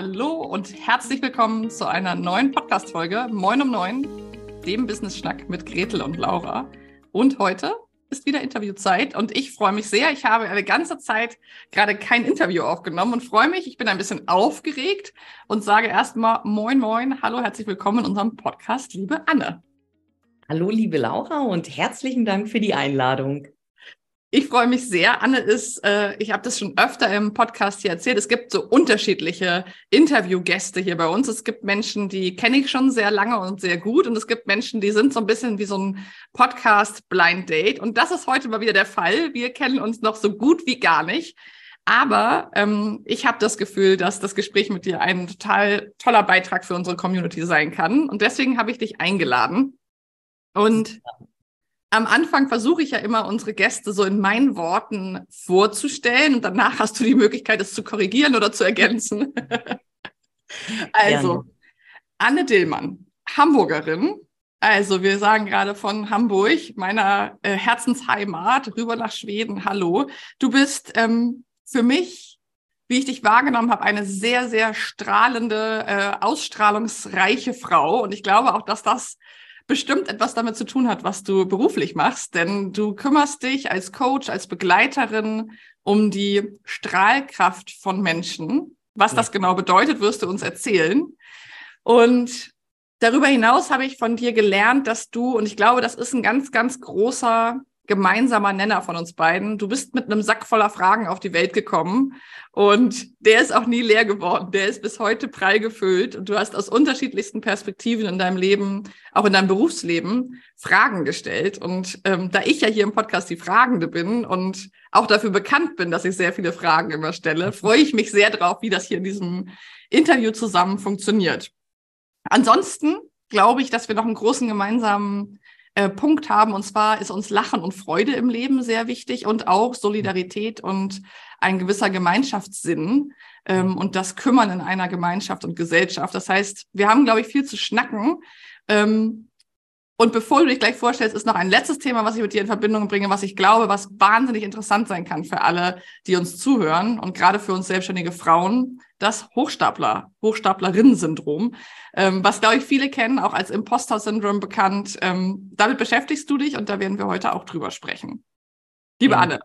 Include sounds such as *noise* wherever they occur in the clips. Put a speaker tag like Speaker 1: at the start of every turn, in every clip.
Speaker 1: Hallo und herzlich willkommen zu einer neuen Podcast-Folge Moin um Neun, dem Business-Schnack mit Gretel und Laura. Und heute ist wieder Interviewzeit und ich freue mich sehr. Ich habe eine ganze Zeit gerade kein Interview aufgenommen und freue mich. Ich bin ein bisschen aufgeregt und sage erstmal Moin Moin, hallo, herzlich willkommen in unserem Podcast, liebe Anne.
Speaker 2: Hallo, liebe Laura und herzlichen Dank für die Einladung.
Speaker 1: Ich freue mich sehr. Anne ist, äh, ich habe das schon öfter im Podcast hier erzählt, es gibt so unterschiedliche Interviewgäste hier bei uns. Es gibt Menschen, die kenne ich schon sehr lange und sehr gut. Und es gibt Menschen, die sind so ein bisschen wie so ein Podcast-Blind Date. Und das ist heute mal wieder der Fall. Wir kennen uns noch so gut wie gar nicht. Aber ähm, ich habe das Gefühl, dass das Gespräch mit dir ein total toller Beitrag für unsere Community sein kann. Und deswegen habe ich dich eingeladen. Und am Anfang versuche ich ja immer, unsere Gäste so in meinen Worten vorzustellen und danach hast du die Möglichkeit, es zu korrigieren oder zu ergänzen. *laughs* also, Gerne. Anne Dillmann, Hamburgerin. Also, wir sagen gerade von Hamburg, meiner äh, Herzensheimat, rüber nach Schweden. Hallo. Du bist ähm, für mich, wie ich dich wahrgenommen habe, eine sehr, sehr strahlende, äh, ausstrahlungsreiche Frau. Und ich glaube auch, dass das bestimmt etwas damit zu tun hat, was du beruflich machst, denn du kümmerst dich als Coach, als Begleiterin um die Strahlkraft von Menschen. Was ja. das genau bedeutet, wirst du uns erzählen. Und darüber hinaus habe ich von dir gelernt, dass du, und ich glaube, das ist ein ganz, ganz großer gemeinsamer Nenner von uns beiden. Du bist mit einem Sack voller Fragen auf die Welt gekommen und der ist auch nie leer geworden. Der ist bis heute prall gefüllt und du hast aus unterschiedlichsten Perspektiven in deinem Leben, auch in deinem Berufsleben, Fragen gestellt. Und ähm, da ich ja hier im Podcast die Fragende bin und auch dafür bekannt bin, dass ich sehr viele Fragen immer stelle, *laughs* freue ich mich sehr drauf, wie das hier in diesem Interview zusammen funktioniert. Ansonsten glaube ich, dass wir noch einen großen gemeinsamen äh, Punkt haben. Und zwar ist uns Lachen und Freude im Leben sehr wichtig und auch Solidarität und ein gewisser Gemeinschaftssinn ähm, und das Kümmern in einer Gemeinschaft und Gesellschaft. Das heißt, wir haben, glaube ich, viel zu schnacken. Ähm, und bevor du dich gleich vorstellst, ist noch ein letztes Thema, was ich mit dir in Verbindung bringe, was ich glaube, was wahnsinnig interessant sein kann für alle, die uns zuhören und gerade für uns selbstständige Frauen, das Hochstapler, Hochstaplerinnen-Syndrom, ähm, was, glaube ich, viele kennen, auch als Imposter-Syndrom bekannt. Ähm, damit beschäftigst du dich und da werden wir heute auch drüber sprechen. Liebe ja. Anne,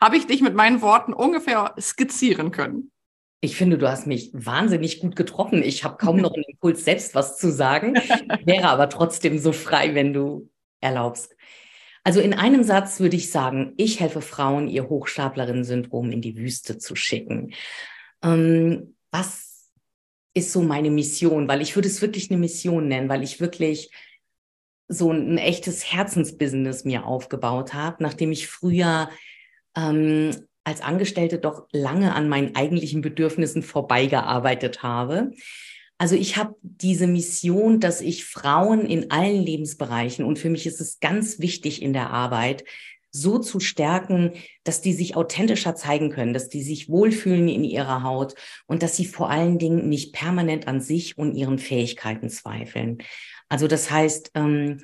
Speaker 1: habe ich dich mit meinen Worten ungefähr skizzieren können?
Speaker 2: Ich finde, du hast mich wahnsinnig gut getroffen. Ich habe kaum noch einen Impuls, selbst was zu sagen, wäre aber trotzdem so frei, wenn du erlaubst. Also in einem Satz würde ich sagen, ich helfe Frauen, ihr Hochstaplerinnen-Syndrom in die Wüste zu schicken. Ähm, was ist so meine Mission? Weil ich würde es wirklich eine Mission nennen, weil ich wirklich so ein, echtes Herzensbusiness mir aufgebaut habe, nachdem ich früher ähm, als Angestellte doch lange an meinen eigentlichen Bedürfnissen vorbeigearbeitet habe. Also ich habe diese Mission, dass ich Frauen in allen Lebensbereichen, und für mich ist es ganz wichtig in der Arbeit, so zu stärken, dass die sich authentischer zeigen können, dass die sich wohlfühlen in ihrer Haut und dass sie vor allen Dingen nicht permanent an sich und ihren Fähigkeiten zweifeln. Also das heißt, ähm,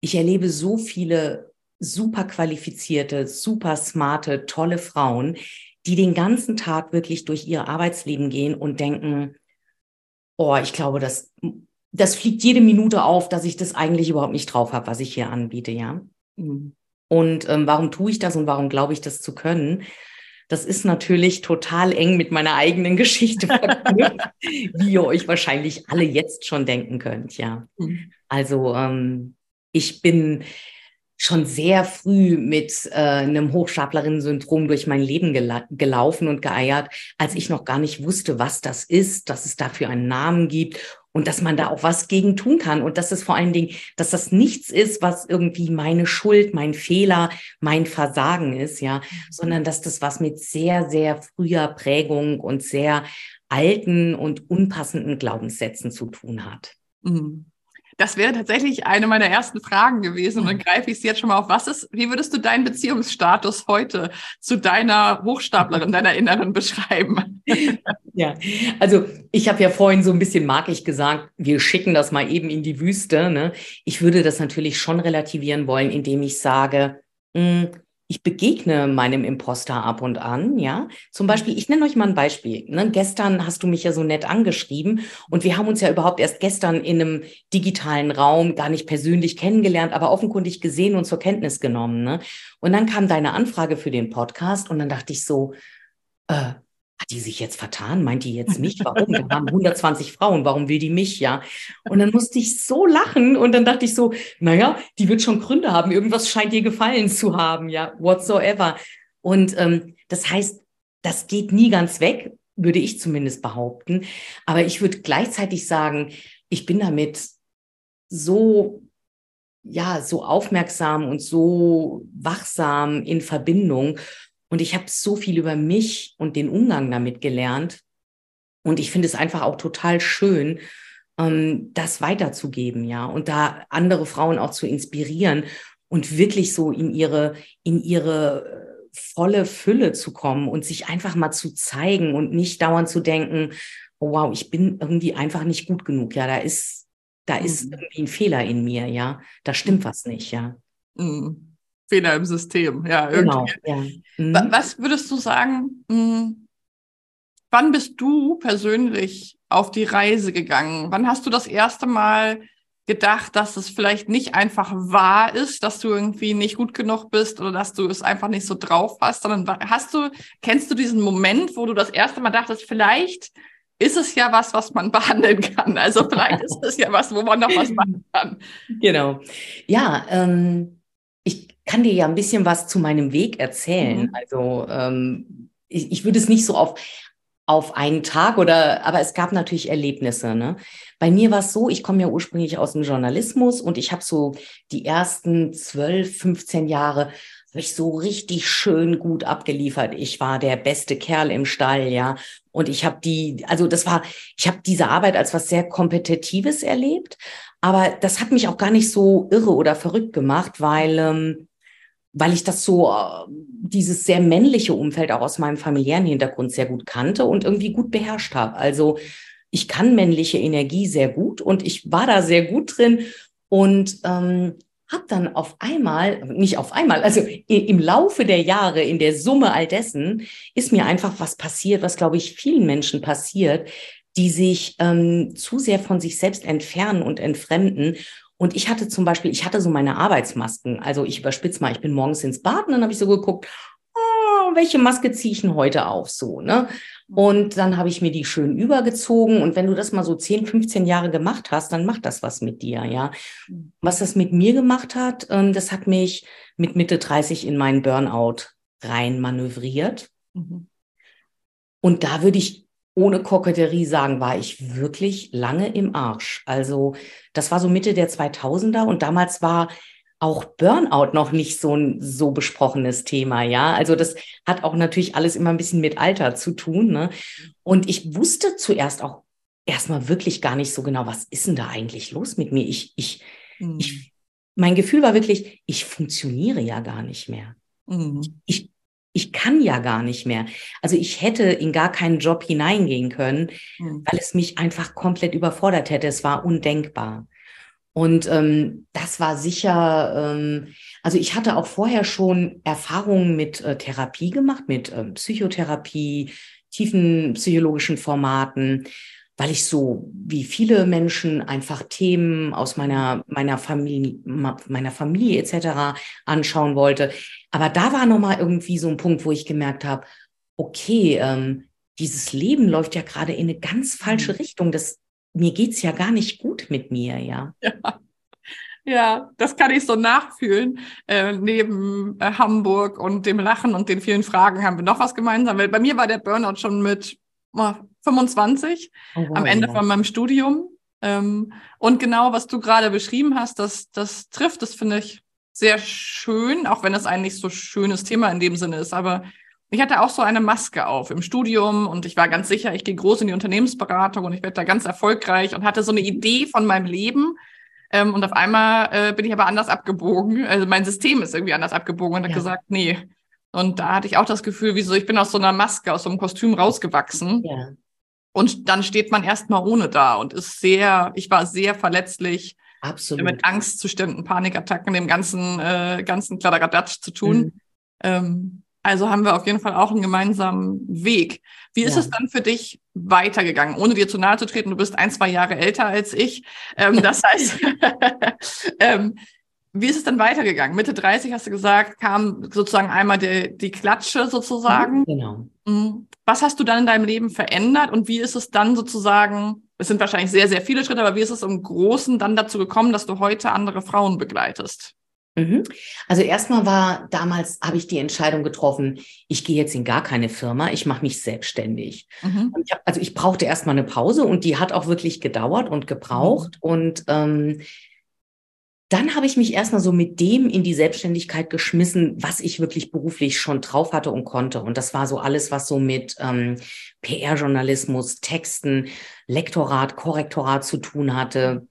Speaker 2: ich erlebe so viele super qualifizierte, super smarte, tolle Frauen, die den ganzen Tag wirklich durch ihr Arbeitsleben gehen und denken, oh, ich glaube, das, das fliegt jede Minute auf, dass ich das eigentlich überhaupt nicht drauf habe, was ich hier anbiete, ja. Mhm. Und ähm, warum tue ich das und warum glaube ich das zu können? Das ist natürlich total eng mit meiner eigenen *laughs* Geschichte verknüpft, wie ihr euch wahrscheinlich alle jetzt schon denken könnt, ja. Mhm. Also ähm, ich bin schon sehr früh mit äh, einem Hochstaplerinnen-Syndrom durch mein Leben gela gelaufen und geeiert, als ich noch gar nicht wusste, was das ist, dass es dafür einen Namen gibt und dass man da auch was gegen tun kann und dass es vor allen Dingen, dass das nichts ist, was irgendwie meine Schuld, mein Fehler, mein Versagen ist, ja, sondern dass das was mit sehr, sehr früher Prägung und sehr alten und unpassenden Glaubenssätzen zu tun hat.
Speaker 1: Mhm. Das wäre tatsächlich eine meiner ersten Fragen gewesen. Und dann greife ich es jetzt schon mal auf. Was ist, wie würdest du deinen Beziehungsstatus heute zu deiner Hochstaplerin, deiner Inneren beschreiben?
Speaker 2: Ja, also ich habe ja vorhin so ein bisschen mag ich gesagt, wir schicken das mal eben in die Wüste. Ne? Ich würde das natürlich schon relativieren wollen, indem ich sage, mh, hm, ich begegne meinem Imposter ab und an, ja. Zum Beispiel, ich nenne euch mal ein Beispiel. Ne? Gestern hast du mich ja so nett angeschrieben und wir haben uns ja überhaupt erst gestern in einem digitalen Raum gar nicht persönlich kennengelernt, aber offenkundig gesehen und zur Kenntnis genommen. Ne? Und dann kam deine Anfrage für den Podcast und dann dachte ich so, äh, hat die sich jetzt vertan? Meint die jetzt mich? Warum? Wir haben 120 Frauen, warum will die mich, ja? Und dann musste ich so lachen und dann dachte ich so, naja, die wird schon Gründe haben, irgendwas scheint ihr gefallen zu haben, ja, whatsoever. Und ähm, das heißt, das geht nie ganz weg, würde ich zumindest behaupten. Aber ich würde gleichzeitig sagen, ich bin damit so ja, so aufmerksam und so wachsam in Verbindung und ich habe so viel über mich und den Umgang damit gelernt. Und ich finde es einfach auch total schön, ähm, das weiterzugeben, ja, und da andere Frauen auch zu inspirieren und wirklich so in ihre, in ihre äh, volle Fülle zu kommen und sich einfach mal zu zeigen und nicht dauernd zu denken, oh wow, ich bin irgendwie einfach nicht gut genug. Ja, da ist, da ist mhm. irgendwie ein Fehler in mir, ja. Da stimmt was nicht, ja.
Speaker 1: Mhm. Fehler im System. Ja, genau, irgendwie. Ja. Mhm. Was würdest du sagen, mh, hm, wann bist du persönlich auf die Reise gegangen? Wann hast du das erste Mal gedacht, dass es vielleicht nicht einfach wahr ist, dass du irgendwie nicht gut genug bist oder dass du es einfach nicht so drauf hast, sondern hast du, kennst du diesen Moment, wo du das erste Mal dachtest, vielleicht ist es ja was, was man *laughs* behandeln kann. Also vielleicht ist es ja was, wo man noch was *laughs* machen kann.
Speaker 2: Genau. Ja, ähm, ich kann dir ja ein bisschen was zu meinem Weg erzählen. Mhm. Also ähm, ich, ich würde es nicht so auf auf einen Tag oder, aber es gab natürlich Erlebnisse. Ne? Bei mir war es so, ich komme ja ursprünglich aus dem Journalismus und ich habe so die ersten zwölf, 15 Jahre habe ich so richtig schön gut abgeliefert. Ich war der beste Kerl im Stall, ja. Und ich habe die, also das war, ich habe diese Arbeit als was sehr Kompetitives erlebt, aber das hat mich auch gar nicht so irre oder verrückt gemacht, weil ähm, weil ich das so, äh, dieses sehr männliche Umfeld auch aus meinem familiären Hintergrund sehr gut kannte und irgendwie gut beherrscht habe. Also ich kann männliche Energie sehr gut und ich war da sehr gut drin und ähm, habe dann auf einmal, nicht auf einmal, also im Laufe der Jahre, in der Summe all dessen, ist mir einfach was passiert, was, glaube ich, vielen Menschen passiert, die sich ähm, zu sehr von sich selbst entfernen und entfremden und ich hatte zum Beispiel, ich hatte so meine Arbeitsmasken. Also ich überspitze mal, ich bin morgens ins Bad und dann habe ich so geguckt, oh, welche Maske ziehe ich denn heute auf? So, ne? Und dann habe ich mir die schön übergezogen. Und wenn du das mal so 10, 15 Jahre gemacht hast, dann macht das was mit dir, ja. Was das mit mir gemacht hat, ähm, das hat mich mit Mitte 30 in meinen Burnout rein manövriert. Mhm. Und da würde ich ohne Koketterie sagen, war ich wirklich lange im Arsch. Also das war so Mitte der 2000er und damals war auch Burnout noch nicht so ein so besprochenes Thema, ja. Also das hat auch natürlich alles immer ein bisschen mit Alter zu tun. Ne? Und ich wusste zuerst auch erstmal wirklich gar nicht so genau, was ist denn da eigentlich los mit mir? Ich, ich, mhm. ich, mein Gefühl war wirklich, ich funktioniere ja gar nicht mehr. Mhm. Ich ich kann ja gar nicht mehr. Also ich hätte in gar keinen Job hineingehen können, mhm. weil es mich einfach komplett überfordert hätte. Es war undenkbar. Und ähm, das war sicher, ähm, also ich hatte auch vorher schon Erfahrungen mit äh, Therapie gemacht, mit ähm, Psychotherapie, tiefen psychologischen Formaten weil ich so wie viele Menschen einfach Themen aus meiner meiner Familie meiner Familie etc. anschauen wollte. Aber da war noch mal irgendwie so ein Punkt, wo ich gemerkt habe, okay, ähm, dieses Leben läuft ja gerade in eine ganz falsche mhm. Richtung. Das mir geht's ja gar nicht gut mit mir, ja.
Speaker 1: ja. Ja, das kann ich so nachfühlen. Äh, neben äh, Hamburg und dem Lachen und den vielen Fragen haben wir noch was gemeinsam. Weil bei mir war der Burnout schon mit 25 oh, wow, am Ende ja. von meinem Studium. Ähm, und genau, was du gerade beschrieben hast, das, das trifft, das finde ich sehr schön, auch wenn es ein nicht so schönes Thema in dem Sinne ist. Aber ich hatte auch so eine Maske auf im Studium und ich war ganz sicher, ich gehe groß in die Unternehmensberatung und ich werde da ganz erfolgreich und hatte so eine Idee von meinem Leben. Ähm, und auf einmal äh, bin ich aber anders abgebogen. Also mein System ist irgendwie anders abgebogen und ja. hat gesagt, nee, und da hatte ich auch das Gefühl, wieso, ich bin aus so einer Maske, aus so einem Kostüm rausgewachsen. Ja. Und dann steht man erstmal ohne da und ist sehr, ich war sehr verletzlich.
Speaker 2: Absolut.
Speaker 1: Mit Angstzuständen, Panikattacken, dem ganzen, äh, ganzen Kladderadatsch zu tun. Mhm. Ähm, also haben wir auf jeden Fall auch einen gemeinsamen Weg. Wie ist ja. es dann für dich weitergegangen, ohne dir zu nahe zu treten? Du bist ein, zwei Jahre älter als ich. Ähm, das *laughs* heißt, *laughs* ähm, wie ist es dann weitergegangen? Mitte 30 hast du gesagt, kam sozusagen einmal die, die Klatsche sozusagen. Mhm, genau. Mhm. Was hast du dann in deinem Leben verändert und wie ist es dann sozusagen, es sind wahrscheinlich sehr, sehr viele Schritte, aber wie ist es im Großen dann dazu gekommen, dass du heute andere Frauen begleitest?
Speaker 2: Mhm. Also erstmal war damals, habe ich die Entscheidung getroffen, ich gehe jetzt in gar keine Firma, ich mache mich selbstständig. Mhm. Ich hab, also ich brauchte erstmal eine Pause und die hat auch wirklich gedauert und gebraucht. Mhm. Und ähm, dann habe ich mich erstmal so mit dem in die Selbstständigkeit geschmissen, was ich wirklich beruflich schon drauf hatte und konnte. Und das war so alles, was so mit ähm, PR-Journalismus, Texten, Lektorat, Korrektorat zu tun hatte.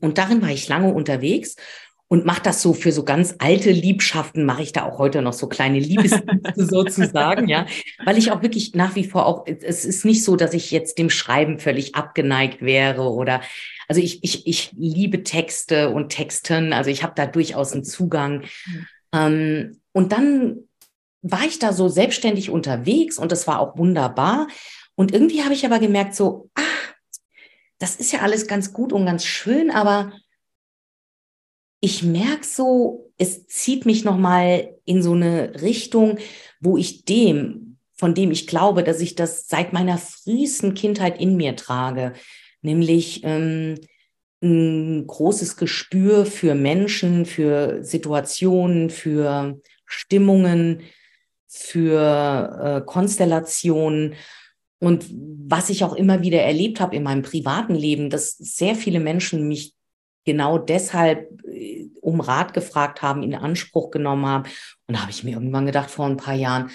Speaker 2: Und darin war ich lange unterwegs und mache das so für so ganz alte Liebschaften, mache ich da auch heute noch so kleine Liebesdienste *laughs* sozusagen, ja, weil ich auch wirklich nach wie vor auch, es ist nicht so, dass ich jetzt dem Schreiben völlig abgeneigt wäre oder, also ich, ich, ich liebe Texte und Texten, also ich habe da durchaus einen Zugang. Ähm, und dann war ich da so selbstständig unterwegs und das war auch wunderbar. Und irgendwie habe ich aber gemerkt, so, ah, das ist ja alles ganz gut und ganz schön, aber ich merke so, es zieht mich nochmal in so eine Richtung, wo ich dem, von dem ich glaube, dass ich das seit meiner frühesten Kindheit in mir trage, nämlich ähm, ein großes Gespür für Menschen, für Situationen, für Stimmungen, für äh, Konstellationen. Und was ich auch immer wieder erlebt habe in meinem privaten Leben, dass sehr viele Menschen mich genau deshalb äh, um Rat gefragt haben, in Anspruch genommen haben. Und da habe ich mir irgendwann gedacht, vor ein paar Jahren,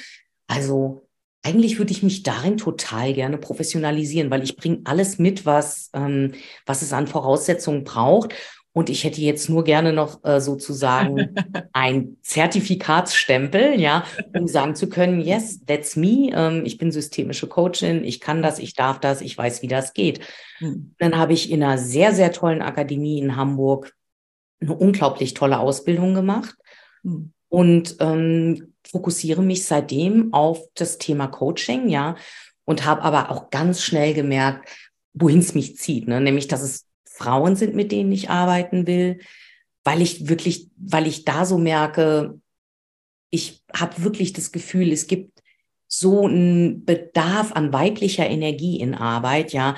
Speaker 2: also eigentlich würde ich mich darin total gerne professionalisieren, weil ich bringe alles mit, was, ähm, was es an Voraussetzungen braucht. Und ich hätte jetzt nur gerne noch äh, sozusagen *laughs* ein Zertifikatsstempel, ja, um sagen zu können, yes, that's me. Ähm, ich bin systemische Coachin, ich kann das, ich darf das, ich weiß, wie das geht. Mhm. Dann habe ich in einer sehr, sehr tollen Akademie in Hamburg eine unglaublich tolle Ausbildung gemacht mhm. und ähm, fokussiere mich seitdem auf das Thema Coaching, ja, und habe aber auch ganz schnell gemerkt, wohin es mich zieht, ne? nämlich, dass es Frauen sind, mit denen ich arbeiten will, weil ich wirklich, weil ich da so merke, ich habe wirklich das Gefühl, es gibt so einen Bedarf an weiblicher Energie in Arbeit, ja.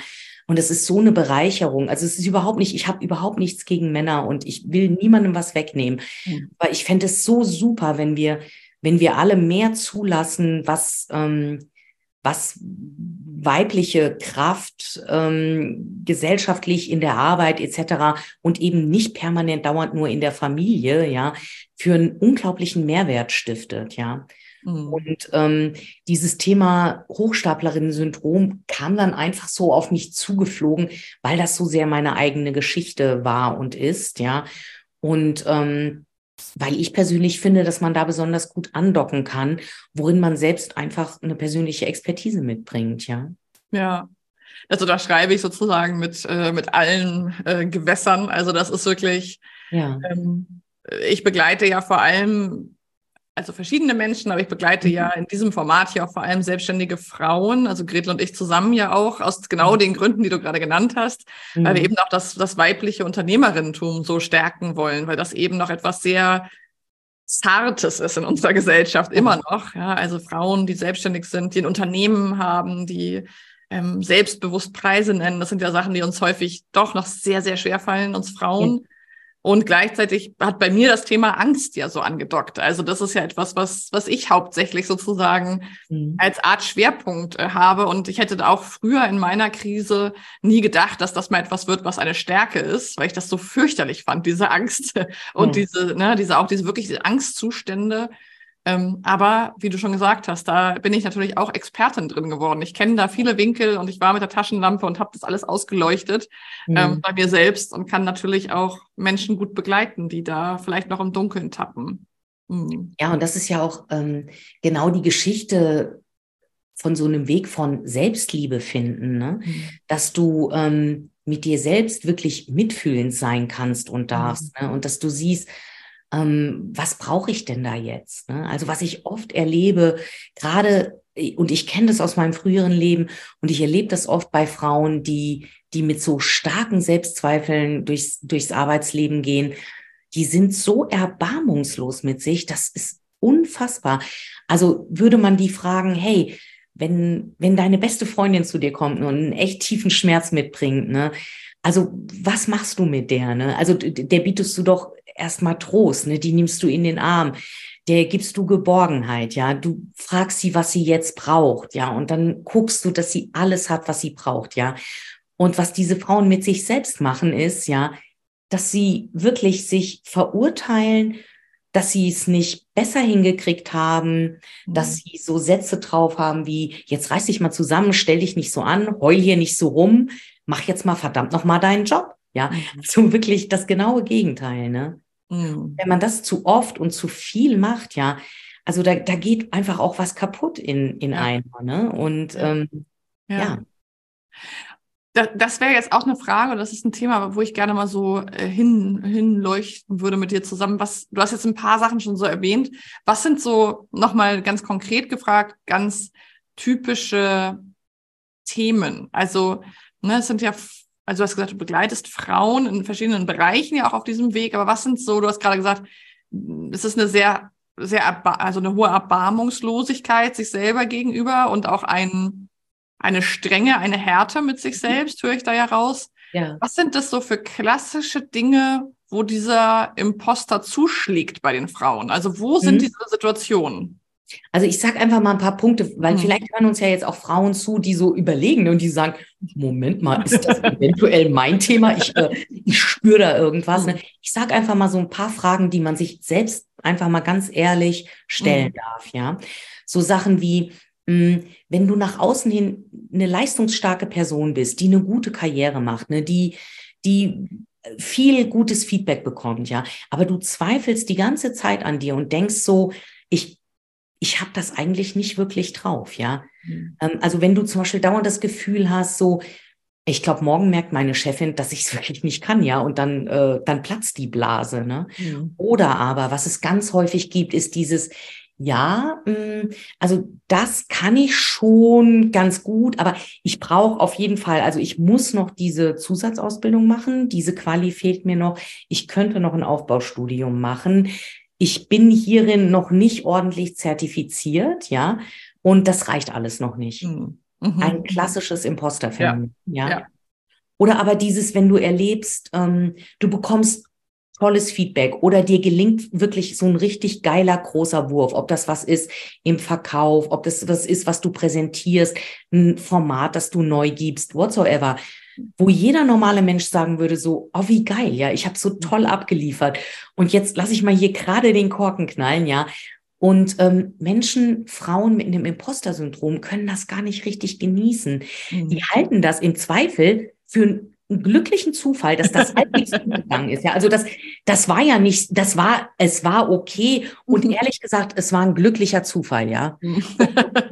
Speaker 2: Und es ist so eine Bereicherung. Also es ist überhaupt nicht, ich habe überhaupt nichts gegen Männer und ich will niemandem was wegnehmen. Mhm. Aber ich fände es so super, wenn wir, wenn wir alle mehr zulassen, was, ähm, was weibliche Kraft ähm, gesellschaftlich in der Arbeit etc. und eben nicht permanent dauernd nur in der Familie, ja, für einen unglaublichen Mehrwert stiftet, ja. Mhm. Und ähm, dieses Thema Hochstaplerinnen-Syndrom kam dann einfach so auf mich zugeflogen, weil das so sehr meine eigene Geschichte war und ist, ja. Und ähm, weil ich persönlich finde, dass man da besonders gut andocken kann, worin man selbst einfach eine persönliche Expertise mitbringt, ja.
Speaker 1: Ja. Also da schreibe ich sozusagen mit, äh, mit allen äh, Gewässern. Also das ist wirklich, ja. ähm, ich begleite ja vor allem also verschiedene Menschen, aber ich begleite mhm. ja in diesem Format hier auch vor allem selbstständige Frauen, also Gretel und ich zusammen ja auch, aus genau mhm. den Gründen, die du gerade genannt hast, mhm. weil wir mhm. eben auch das, das weibliche Unternehmerinnentum so stärken wollen, weil das eben noch etwas sehr Zartes ist in unserer Gesellschaft immer noch. Ja, also Frauen, die selbstständig sind, die ein Unternehmen haben, die ähm, selbstbewusst Preise nennen. Das sind ja Sachen, die uns häufig doch noch sehr, sehr schwer fallen, uns Frauen. Und gleichzeitig hat bei mir das Thema Angst ja so angedockt. Also das ist ja etwas, was, was ich hauptsächlich sozusagen mhm. als Art Schwerpunkt äh, habe. Und ich hätte auch früher in meiner Krise nie gedacht, dass das mal etwas wird, was eine Stärke ist, weil ich das so fürchterlich fand, diese Angst *laughs* und mhm. diese, ne, diese auch diese wirklich Angstzustände. Ähm, aber wie du schon gesagt hast, da bin ich natürlich auch Expertin drin geworden. Ich kenne da viele Winkel und ich war mit der Taschenlampe und habe das alles ausgeleuchtet mhm. ähm, bei mir selbst und kann natürlich auch Menschen gut begleiten, die da vielleicht noch im Dunkeln tappen.
Speaker 2: Mhm. Ja, und das ist ja auch ähm, genau die Geschichte von so einem Weg von Selbstliebe finden, ne? Mhm. dass du ähm, mit dir selbst wirklich mitfühlend sein kannst und darfst mhm. ne? und dass du siehst, ähm, was brauche ich denn da jetzt? Ne? Also was ich oft erlebe, gerade, und ich kenne das aus meinem früheren Leben, und ich erlebe das oft bei Frauen, die, die mit so starken Selbstzweifeln durchs, durchs Arbeitsleben gehen, die sind so erbarmungslos mit sich, das ist unfassbar. Also würde man die fragen, hey, wenn, wenn deine beste Freundin zu dir kommt und einen echt tiefen Schmerz mitbringt, ne? Also, was machst du mit der, ne? Also, der bietest du doch erstmal Trost, ne? Die nimmst du in den Arm. Der gibst du Geborgenheit, ja. Du fragst sie, was sie jetzt braucht, ja. Und dann guckst du, dass sie alles hat, was sie braucht, ja. Und was diese Frauen mit sich selbst machen, ist, ja, dass sie wirklich sich verurteilen dass sie es nicht besser hingekriegt haben, mhm. dass sie so Sätze drauf haben wie, jetzt reiß dich mal zusammen, stell dich nicht so an, heul hier nicht so rum, mach jetzt mal verdammt noch mal deinen Job. Ja, mhm. so wirklich das genaue Gegenteil, ne? Mhm. Wenn man das zu oft und zu viel macht, ja, also da, da geht einfach auch was kaputt in, in ja. einem, ne? Und ähm, ja. ja
Speaker 1: das wäre jetzt auch eine Frage, das ist ein Thema, wo ich gerne mal so äh, hin, hinleuchten würde mit dir zusammen. Was, du hast jetzt ein paar Sachen schon so erwähnt. Was sind so nochmal ganz konkret gefragt, ganz typische Themen? Also, ne, es sind ja, also du hast gesagt, du begleitest Frauen in verschiedenen Bereichen ja auch auf diesem Weg, aber was sind so, du hast gerade gesagt, es ist eine sehr, sehr, also eine hohe Erbarmungslosigkeit sich selber gegenüber und auch ein, eine Strenge, eine Härte mit sich mhm. selbst, höre ich da ja raus. Ja. Was sind das so für klassische Dinge, wo dieser Imposter zuschlägt bei den Frauen? Also wo sind mhm. diese Situationen?
Speaker 2: Also ich sage einfach mal ein paar Punkte, weil mhm. vielleicht hören uns ja jetzt auch Frauen zu, die so überlegen und die sagen, Moment mal, ist das eventuell mein Thema? Ich, äh, ich spüre da irgendwas. Ne? Ich sage einfach mal so ein paar Fragen, die man sich selbst einfach mal ganz ehrlich stellen mhm. darf. Ja, So Sachen wie, hm, wenn du nach außen hin eine leistungsstarke Person bist, die eine gute Karriere macht, ne, die, die viel gutes Feedback bekommt, ja, aber du zweifelst die ganze Zeit an dir und denkst so, ich, ich habe das eigentlich nicht wirklich drauf, ja. Mhm. also wenn du zum Beispiel dauernd das Gefühl hast, so, ich glaube, morgen merkt meine Chefin, dass ich es *laughs* wirklich nicht kann, ja, und dann, äh, dann platzt die Blase, ne? Mhm. Oder aber, was es ganz häufig gibt, ist dieses, ja, mm, also das kann ich schon ganz gut, aber ich brauche auf jeden Fall, also ich muss noch diese Zusatzausbildung machen, diese Quali fehlt mir noch. Ich könnte noch ein Aufbaustudium machen. Ich bin hierin noch nicht ordentlich zertifiziert, ja, und das reicht alles noch nicht. Mhm. mhm. Ein klassisches Imposterphänomen, ja. ja. ja. Oder aber dieses, wenn du erlebst, ähm, du bekommst tolles Feedback oder dir gelingt wirklich so ein richtig geiler großer Wurf, ob das was ist im Verkauf, ob das was ist, was du präsentierst, ein Format, das du neu gibst, whatsoever, wo jeder normale Mensch sagen würde so, oh wie geil, ja, ich habe so toll abgeliefert und jetzt lasse ich mal hier gerade den Korken knallen, ja. Und ähm, Menschen, Frauen mit einem Imposter-Syndrom können das gar nicht richtig genießen. Mhm. Die halten das im Zweifel für einen glücklichen Zufall, dass das *laughs* halbwegs gut gegangen ist. Ja, also das, das war ja nicht, das war, es war okay und mhm. ehrlich gesagt, es war ein glücklicher Zufall, ja. Mhm.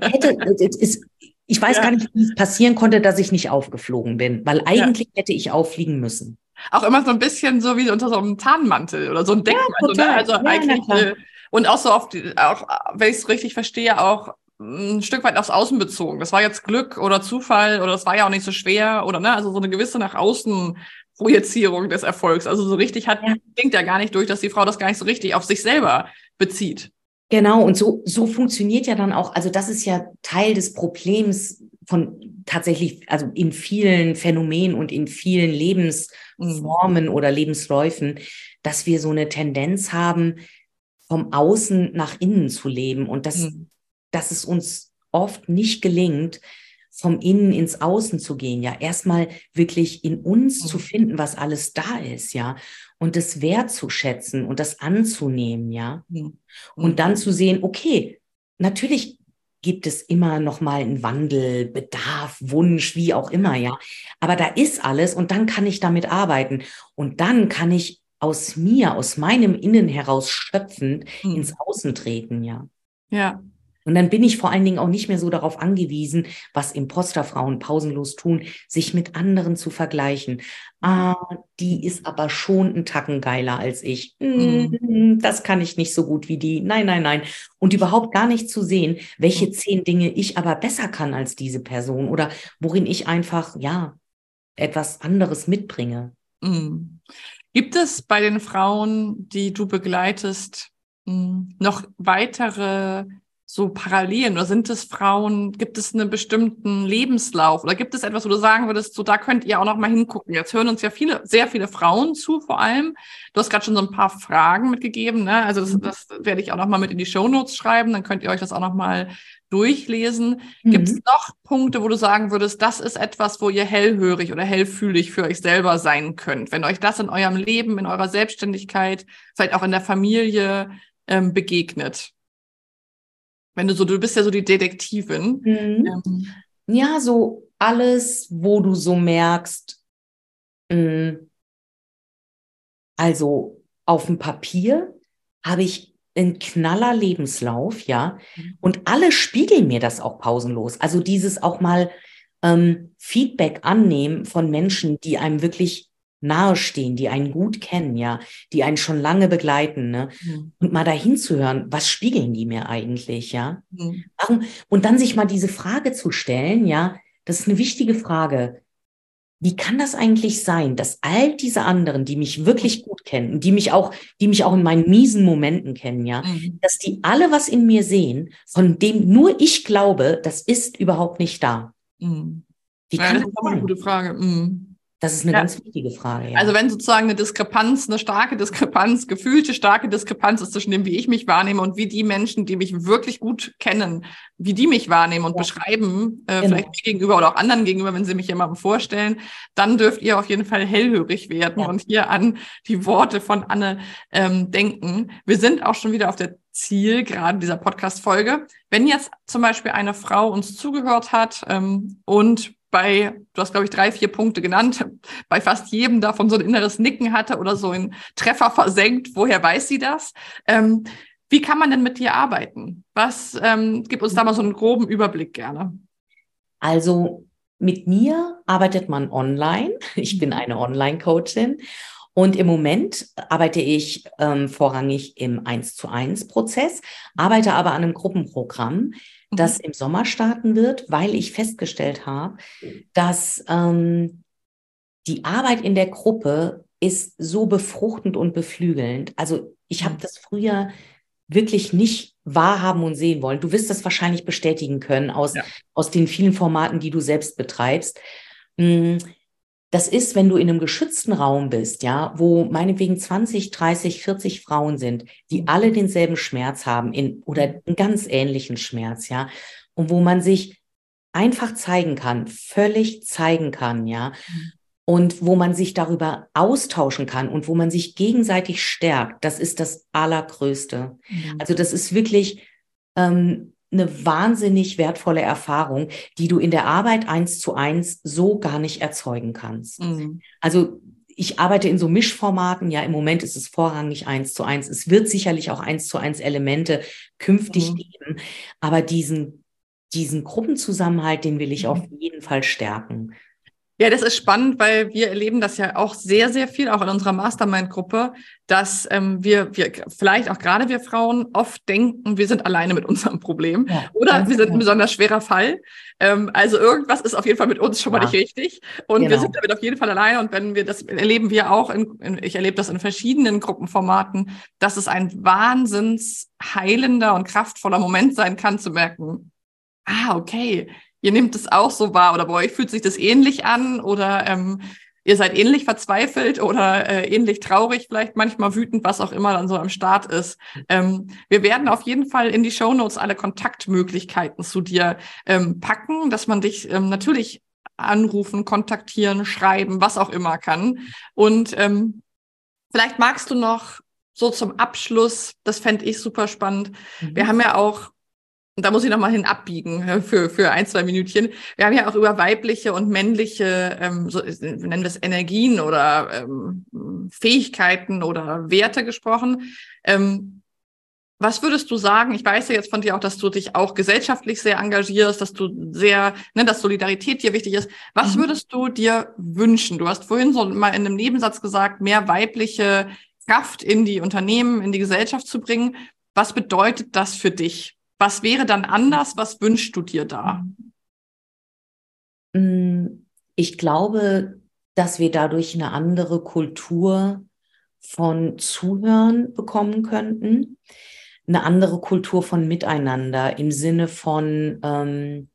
Speaker 2: Hätte, es, ich weiß ja. gar nicht, wie es passieren konnte, dass ich nicht aufgeflogen bin, weil eigentlich ja. hätte ich auffliegen müssen.
Speaker 1: Auch immer so ein bisschen so wie unter so einem Tarnmantel oder so ein Deckmantel. Ja, ne? Also eigentlich, äh, und auch so oft, auch, wenn ich es richtig verstehe, auch ein Stück weit aufs Außen bezogen. Das war jetzt Glück oder Zufall oder das war ja auch nicht so schwer oder ne, also so eine gewisse nach außen Projizierung des Erfolgs. Also so richtig hat, ja. klingt ja gar nicht durch, dass die Frau das gar nicht so richtig auf sich selber bezieht.
Speaker 2: Genau, und so, so funktioniert ja dann auch, also das ist ja Teil des Problems von tatsächlich, also in vielen Phänomenen und in vielen Lebensformen mhm. oder Lebensläufen, dass wir so eine Tendenz haben, vom Außen nach innen zu leben. Und das mhm dass es uns oft nicht gelingt, vom Innen ins Außen zu gehen, ja, erstmal wirklich in uns mhm. zu finden, was alles da ist, ja, und das wertzuschätzen und das anzunehmen, ja, mhm. und dann zu sehen, okay, natürlich gibt es immer noch mal einen Wandel, Bedarf, Wunsch, wie auch immer, ja, aber da ist alles und dann kann ich damit arbeiten und dann kann ich aus mir, aus meinem Innen heraus schöpfend mhm. ins Außen treten, ja.
Speaker 1: Ja,
Speaker 2: Und dann bin ich vor allen Dingen auch nicht mehr so darauf angewiesen, was Imposterfrauen pausenlos tun, sich mit anderen zu vergleichen. Ah, die ist aber schon ein Tacken geiler als ich. Mhm. Das kann ich nicht so gut wie die. Nein, nein, nein. Und überhaupt gar nicht zu sehen, welche mhm. zehn Dinge ich aber besser kann als diese Person oder worin ich einfach, ja, etwas anderes mitbringe.
Speaker 1: Mhm. Gibt es bei den Frauen, die du begleitest, noch weitere so Parallelen oder sind es Frauen, gibt es einen bestimmten Lebenslauf oder gibt es etwas, wo du sagen würdest, so da könnt ihr auch noch mal hingucken. Jetzt hören uns ja viele, sehr viele Frauen zu vor allem. Du hast gerade schon so ein paar Fragen mitgegeben, ne? Also das, mhm. das werde ich auch noch mal mit in die Show Notes schreiben, dann könnt ihr euch das auch noch mal durchlesen. Mhm. Gibt es noch Punkte, wo du sagen würdest, das ist etwas, wo ihr hellhörig oder hellfühlig für euch selber sein könnt, wenn euch das in eurem Leben, in eurer Selbstständigkeit, vielleicht auch in der Familie ähm, begegnet? Wenn du so, du bist ja so die Detektivin. Mhm.
Speaker 2: Ähm. Ja, so alles, wo du so merkst, mh, mm, also auf dem Papier habe ich einen knaller Lebenslauf, ja, mhm. und alle spiegeln mir das auch pausenlos. Also dieses auch mal ähm, Feedback annehmen von Menschen, die einem wirklich nahestehen, die einen gut kennen, ja, die einen schon lange begleiten, ne? Mhm. Und mal dahin zu hören, was spiegeln die mir eigentlich, ja? Mhm. Und dann sich mal diese Frage zu stellen, ja, das ist eine wichtige Frage. Wie kann das eigentlich sein, dass all diese anderen, die mich wirklich gut kennen, die mich auch, die mich auch in meinen miesen Momenten kennen, ja, mhm. dass die alle was in mir sehen, von dem nur ich glaube, das ist überhaupt nicht da.
Speaker 1: Mhm. Wie ja, das, das ist eine gute Frage. Mhm.
Speaker 2: Das ist eine ja. ganz wichtige Frage.
Speaker 1: Ja. Also wenn sozusagen eine Diskrepanz, eine starke Diskrepanz, gefühlte starke Diskrepanz ist zwischen dem, wie ich mich wahrnehme und wie die Menschen, die mich wirklich gut kennen, wie die mich wahrnehmen und ja. beschreiben, äh, genau. vielleicht mir gegenüber oder auch anderen gegenüber, wenn sie mich jemandem vorstellen, dann dürft ihr auf jeden Fall hellhörig werden und hier an die Worte von Anne ähm, denken. Wir sind auch schon wieder auf der Ziel gerade dieser Podcast-Folge. Wenn jetzt zum Beispiel eine Frau uns zugehört hat ähm, und bei, du hast, glaube ich, drei, vier Punkte genannt, bei fast jedem davon so ein inneres Nicken hatte oder so ein Treffer versenkt. Woher weiß sie das? Ähm, wie kann man denn mit dir arbeiten? Was ähm, gibt uns da mal so einen groben Überblick gerne?
Speaker 2: Also mit mir arbeitet man online. Ich bin eine Online-Coachin und im Moment arbeite ich ähm, vorrangig im 1 zu 1 Prozess, arbeite aber an einem Gruppenprogramm, das mhm. im Sommer starten wird, weil ich festgestellt habe, dass ähm, die Arbeit in der Gruppe ist so befruchtend und beflügelnd. Also ich habe mhm. das früher wirklich nicht wahrhaben und sehen wollen. Du wirst das wahrscheinlich bestätigen können aus, ja. aus den vielen Formaten, die du selbst betreibst. Das ist, wenn du in einem geschützten Raum bist, ja, wo meinetwegen 20, 30, 40 Frauen sind, die mhm. alle denselben Schmerz haben in, oder einen ganz ähnlichen Schmerz, ja, und wo man sich einfach zeigen kann, völlig zeigen kann, ja, mhm. und wo man sich darüber austauschen kann und wo man sich gegenseitig stärkt, das ist das Allergrößte. Mhm. Also das ist wirklich ähm, eine wahnsinnig wertvolle Erfahrung, die du in der Arbeit eins zu eins so gar nicht erzeugen kannst. Mhm. Also ich arbeite in so Mischformaten. Ja, im Moment ist es vorrangig eins zu eins. Es wird sicherlich auch eins zu eins Elemente künftig mhm. geben. Aber diesen, diesen Gruppenzusammenhalt, den will ich mhm. auf jeden Fall stärken.
Speaker 1: Ja, das ist spannend, weil wir erleben das ja auch sehr, sehr viel, auch in unserer Mastermind-Gruppe, dass ähm, wir, wir, vielleicht auch gerade wir Frauen oft denken, wir sind alleine mit unserem Problem ja, oder wir sind ein besonders schwerer Fall. Ähm, also irgendwas ist auf jeden Fall mit uns schon mal nicht richtig und genau. wir sind damit auf jeden Fall alleine und wenn wir das erleben wir auch, in, in, ich erlebe das in verschiedenen Gruppenformaten, dass es ein wahnsinns heilender und kraftvoller Moment sein kann zu merken, ah, okay, ihr nehmt es auch so wahr oder bei euch fühlt sich das ähnlich an oder ähm, ihr seid ähnlich verzweifelt oder äh, ähnlich traurig, vielleicht manchmal wütend, was auch immer dann so am Start ist. Ähm, wir werden auf jeden Fall in die Show Notes alle Kontaktmöglichkeiten zu dir ähm, packen, dass man dich ähm, natürlich anrufen, kontaktieren, schreiben, was auch immer kann. Und ähm, vielleicht magst du noch so zum Abschluss, das fände ich super spannend. Mhm. Wir haben ja auch und da muss ich nochmal hin abbiegen für, für ein, zwei Minütchen. Wir haben ja auch über weibliche und männliche, ähm, so, nennen wir es Energien oder ähm, Fähigkeiten oder Werte gesprochen. Ähm, was würdest du sagen? Ich weiß ja jetzt von dir auch, dass du dich auch gesellschaftlich sehr engagierst, dass du sehr, ne, dass Solidarität dir wichtig ist. Was mhm. würdest du dir wünschen? Du hast vorhin so mal in einem Nebensatz gesagt, mehr weibliche Kraft in die Unternehmen, in die Gesellschaft zu bringen. Was bedeutet das für dich? Was wäre dann anders? Was wünschst du dir da?
Speaker 2: Mm, ich glaube, dass wir dadurch eine andere Kultur von Zuhören bekommen könnten eine andere Kultur von Miteinander im Sinne von ähm,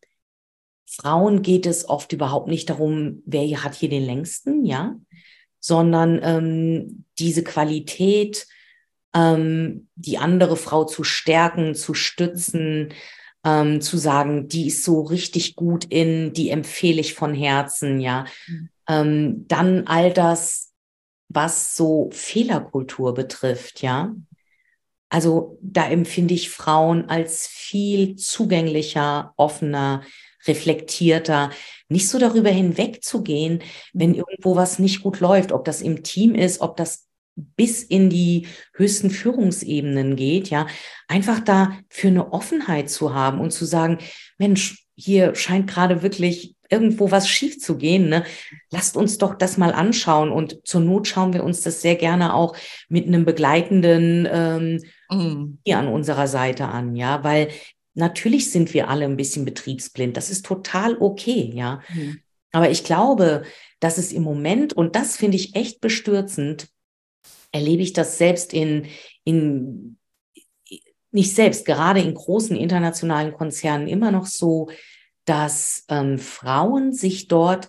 Speaker 2: Frauen geht es oft überhaupt nicht darum, wer hat hier den längsten, ja, sondern ähm, diese Qualität, ähm, die andere Frau zu stärken, zu stützen, ähm, zu sagen, die ist so richtig gut in, die empfehle ich von Herzen, ja. Mhm. Ähm, dann all das, was so Fehlerkultur betrifft, ja. Also da empfinde ich Frauen als viel zugänglicher, offener, reflektierter, nicht so darüber hinwegzugehen, wenn mhm. irgendwo was nicht gut läuft, ob das im Team ist, ob das bis in die höchsten Führungsebenen geht, ja, einfach da für eine Offenheit zu haben und zu sagen, Mensch, hier scheint gerade wirklich irgendwo was schief zu gehen, ne? Lasst uns doch das mal anschauen und zur Not schauen wir uns das sehr gerne auch mit einem begleitenden ähm, mhm. hier an unserer Seite an, ja, weil natürlich sind wir alle ein bisschen betriebsblind. Das ist total okay, ja. Mhm. Aber ich glaube, dass es im Moment, und das finde ich echt bestürzend, erlebe ich das selbst in, in, nicht selbst, gerade in großen internationalen Konzernen immer noch so, dass ähm, Frauen sich dort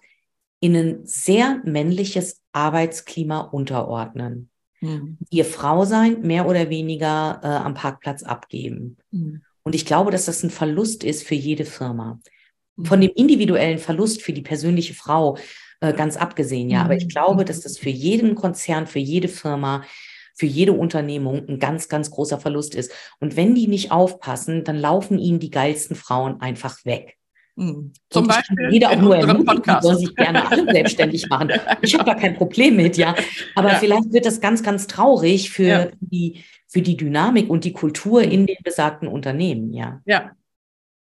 Speaker 2: in ein sehr männliches Arbeitsklima unterordnen. Mhm. Ihr Frausein mehr oder weniger äh, am Parkplatz abgeben. Mhm. Und ich glaube, dass das ein Verlust ist für jede Firma. Mhm. Von dem individuellen Verlust für die persönliche Frau äh, ganz abgesehen, ja. Aber ich glaube, dass das für jeden Konzern, für jede Firma, für jede Unternehmung ein ganz, ganz großer Verlust ist. Und wenn die nicht aufpassen, dann laufen ihnen die geilsten Frauen einfach weg.
Speaker 1: Mhm. Zum Beispiel.
Speaker 2: Jeder auch nur ermutigen, sollen sich gerne alle *laughs* selbstständig machen. Ich habe da kein Problem mit, ja. Aber ja. vielleicht wird das ganz, ganz traurig für ja. die, für die Dynamik und die Kultur in den besagten Unternehmen, ja.
Speaker 1: Ja,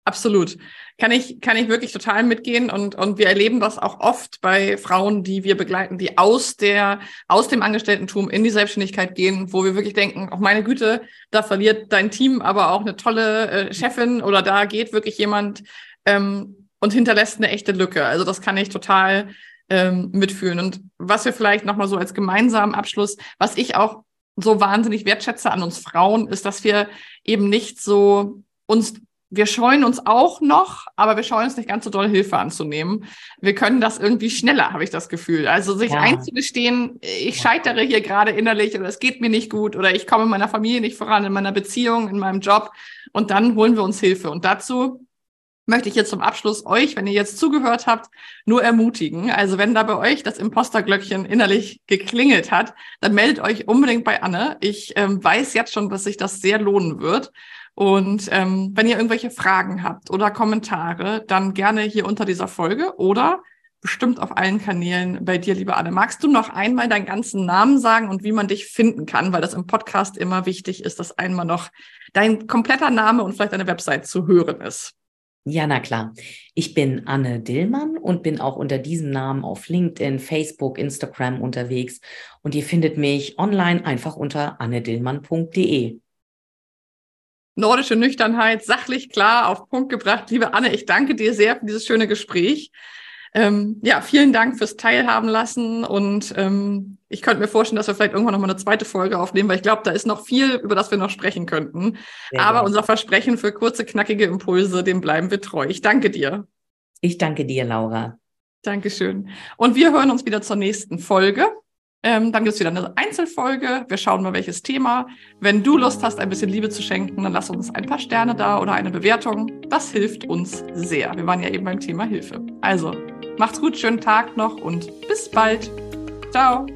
Speaker 1: absolut. Kann ich, kann ich wirklich total mitgehen und, und wir erleben das auch oft bei Frauen, die wir begleiten, die aus der, aus dem Angestellten-Tum in die Selbstständigkeit gehen, wo wir wirklich denken, auch meine Güte, da verliert dein Team aber auch eine tolle äh, Chefin oder da geht wirklich jemand, ähm, und hinterlässt eine echte Lücke. Also das kann ich total ähm, mitfühlen. Und was wir vielleicht nochmal so als gemeinsamen Abschluss, was ich auch so wahnsinnig wertschätze an uns Frauen, ist, dass wir eben nicht so uns wir scheuen uns auch noch, aber wir scheuen uns nicht ganz so doll Hilfe anzunehmen. Wir können das irgendwie schneller, habe ich das Gefühl. Also sich ja. einzugestehen, ich scheitere hier gerade innerlich oder es geht mir nicht gut oder ich komme in meiner Familie nicht voran, in meiner Beziehung, in meinem Job und dann holen wir uns Hilfe. Und dazu möchte ich jetzt zum Abschluss euch, wenn ihr jetzt zugehört habt, nur ermutigen. Also wenn da bei euch das Imposterglöckchen innerlich geklingelt hat, dann meldet euch unbedingt bei Anne. Ich ähm, weiß jetzt schon, dass sich das sehr lohnen wird. Und ähm, wenn ihr irgendwelche Fragen habt oder Kommentare, dann gerne hier unter dieser Folge oder bestimmt auf allen Kanälen bei dir, liebe Anne. Magst du noch einmal deinen ganzen Namen sagen und wie man dich finden kann, weil das im Podcast immer wichtig ist, dass einmal noch dein kompletter Name und vielleicht deine Website zu hören ist.
Speaker 2: Ja, na klar. Ich bin Anne Dillmann und bin auch unter diesem Namen auf LinkedIn, Facebook, Instagram unterwegs. Und ihr findet mich online einfach unter annedillmann.de.
Speaker 1: Nordische Nüchternheit, sachlich klar auf Punkt gebracht. Liebe Anne, ich danke dir sehr für dieses schöne Gespräch. Ähm, ja, vielen Dank fürs Teilhaben lassen und ähm, ich könnte mir vorstellen, dass wir vielleicht irgendwann noch mal eine zweite Folge aufnehmen, weil ich glaube, da ist noch viel, über das wir noch sprechen könnten. Sehr Aber gut. unser Versprechen für kurze, knackige Impulse, dem bleiben wir treu. Ich danke dir.
Speaker 2: Ich danke dir, Laura.
Speaker 1: Dankeschön. Und wir hören uns wieder zur nächsten Folge. Ähm, dann gibt es wieder eine Einzelfolge. Wir schauen mal, welches Thema. Wenn du Lust hast, ein bisschen Liebe zu schenken, dann lass uns ein paar Sterne da oder eine Bewertung. Das hilft uns sehr. Wir waren ja eben beim Thema Hilfe. Also, Macht's gut, schönen Tag noch und bis bald. Ciao.